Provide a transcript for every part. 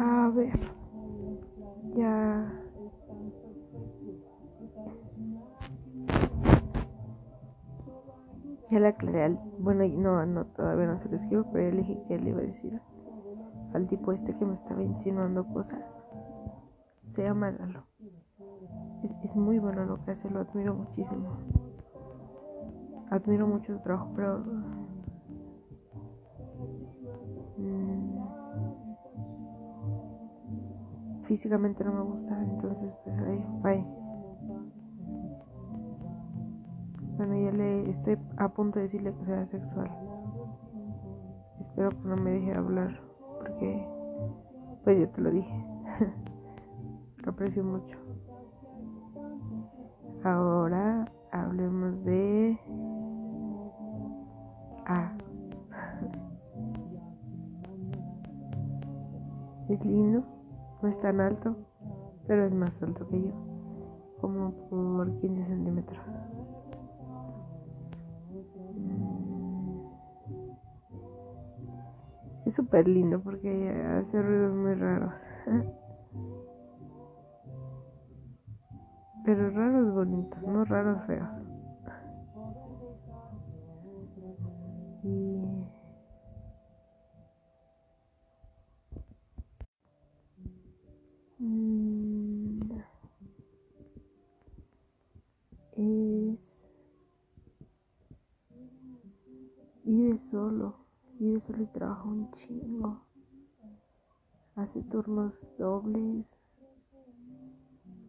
A ver. Ya. Ya le aclaré al. Bueno, no, no, todavía no se lo escribo, pero ya le dije que le iba a decir al tipo este que me estaba insinuando cosas. Se llama Lalo. Es, es muy bueno lo que hace, lo admiro muchísimo. Admiro mucho su trabajo, pero. Físicamente no me gusta, entonces pues ahí, bye. Bueno, ya le estoy a punto de decirle que sea sexual. Espero que no me deje hablar, porque pues yo te lo dije. lo aprecio mucho. Ahora hablemos de A. es lindo, tan alto, pero es más alto que yo, como por 15 centímetros. Es súper lindo porque hace ruidos muy raros. Pero raros bonitos, no raros feos. Trabaja un chingo. Hace turnos dobles.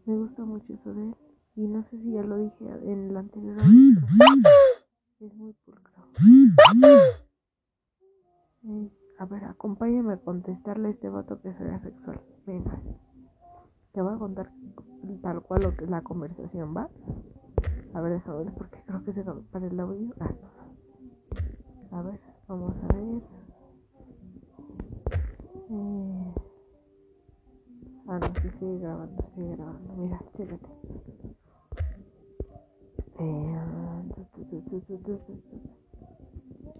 Me gusta mucho eso de él. Y no sé si ya lo dije en el anterior Es muy pulcro. Es- a ver, acompáñame a contestarle a este vato que soy asexual. Venga. Te voy a contar tal cual lo que es la conversación, ¿va? A ver, déjame ver porque creo que se para el audio. Ah. A ver, vamos a ver. Eh... Ah, no, sí sigue grabando, sigue grabando. Mira, chécate. Eh.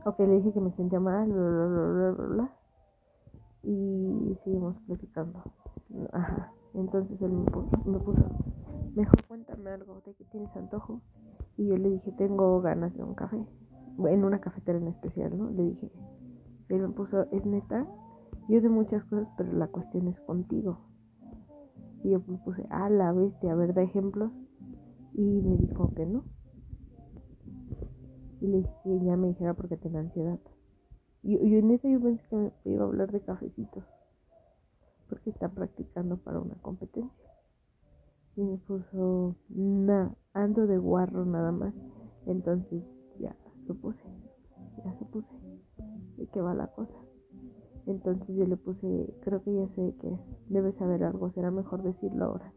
Ok, le dije que me sentía mal. Y seguimos platicando. Ajá. Entonces él me puso, me puso, mejor cuéntame algo, ¿de qué tienes antojo? Y yo le dije, tengo ganas de un café. En una cafetera en especial, ¿no? Le dije, él me puso, es neta, yo de muchas cosas, pero la cuestión es contigo. Y yo me puse, ah, la bestia, a ver, da ejemplos. Y me dijo que no. Y le dije que ya me dijera porque tenía ansiedad. Y, y en eso yo pensé que me iba a hablar de cafecitos. Porque está practicando para una competencia. Y me puso, nah, ando de guarro nada más. Entonces ya supuse, ya supuse de qué va la cosa. Entonces yo le puse, creo que ya sé que debe saber algo, será mejor decirlo ahora.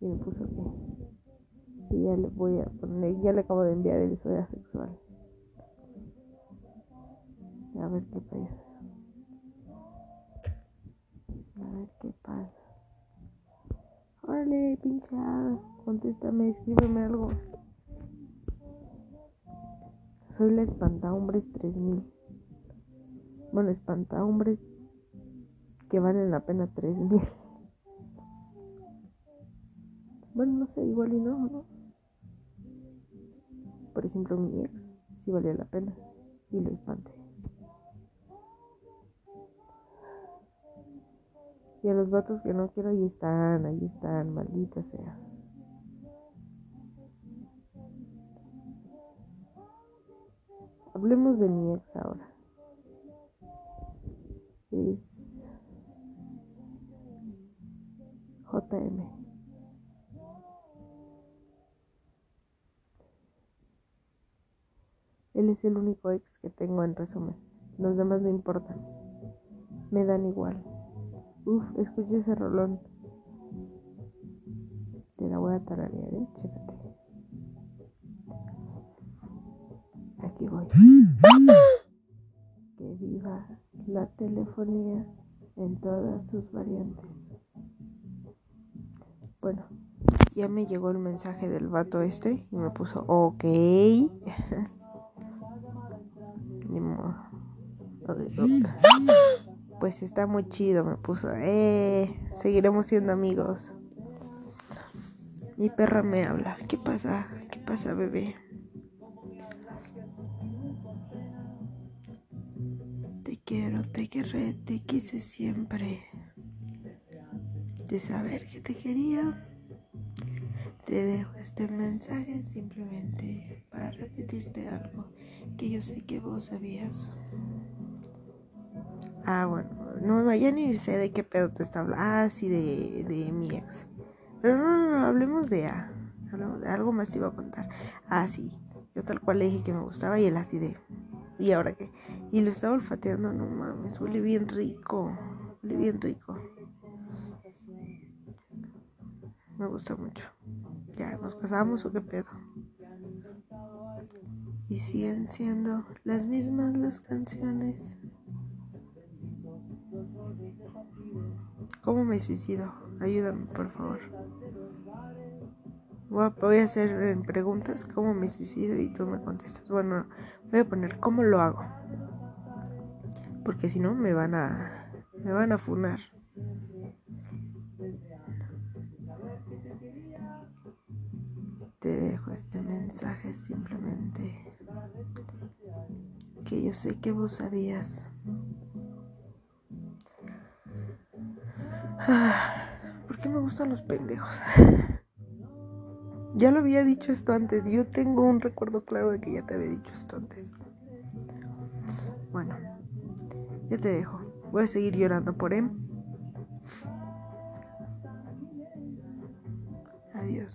Y me puso que, y ya le voy a poner, ya le acabo de enviar el soy asexual. A ver qué pasa. A ver qué pasa. Órale, pincha, contéstame, escríbeme algo. Soy la espantahombres 3000. Bueno, espantahombres que valen la pena 3000. Bueno, no sé, igual y no, ¿no? Por ejemplo, mi ex sí valía la pena y lo espanté. Y a los vatos que no quiero, ahí están, ahí están, maldita sea. Hablemos de mi ex ahora. JM. Él es el único ex que tengo en resumen. Los demás no importan. Me dan igual. Uf, escucha ese rolón. Te la voy a tararear, eh. Chécate. Aquí voy. Que viva la telefonía en todas sus variantes. Bueno, ya me llegó el mensaje del vato este y me puso ok. Pues está muy chido, me puso. Eh, seguiremos siendo amigos. Mi perra me habla. ¿Qué pasa? ¿Qué pasa, bebé? Te te quise siempre. De saber que te quería. Te dejo este mensaje simplemente para repetirte algo que yo sé que vos sabías. Ah, bueno, no, ya ni sé de qué pedo te está hablando. Ah, sí, de, de mi ex. Pero no, no, no, hablemos de, ah, hablemos de algo más te iba a contar. Ah, sí, yo tal cual le dije que me gustaba y él así de, ¿y ahora qué? Y lo estaba olfateando, no mames, huele bien rico, huele bien rico. Me gusta mucho. ¿Ya nos casamos o qué pedo? Y siguen siendo las mismas las canciones. ¿Cómo me suicido? Ayúdame, por favor. Voy a hacer preguntas cómo me suicido y tú me contestas. Bueno, voy a poner cómo lo hago. Porque si no me van a me van a funar. Te dejo este mensaje simplemente que yo sé que vos sabías. ¿Por qué me gustan los pendejos? Ya lo había dicho esto antes. Yo tengo un recuerdo claro de que ya te había dicho esto antes. Bueno, ya te dejo. Voy a seguir llorando por él. Adiós.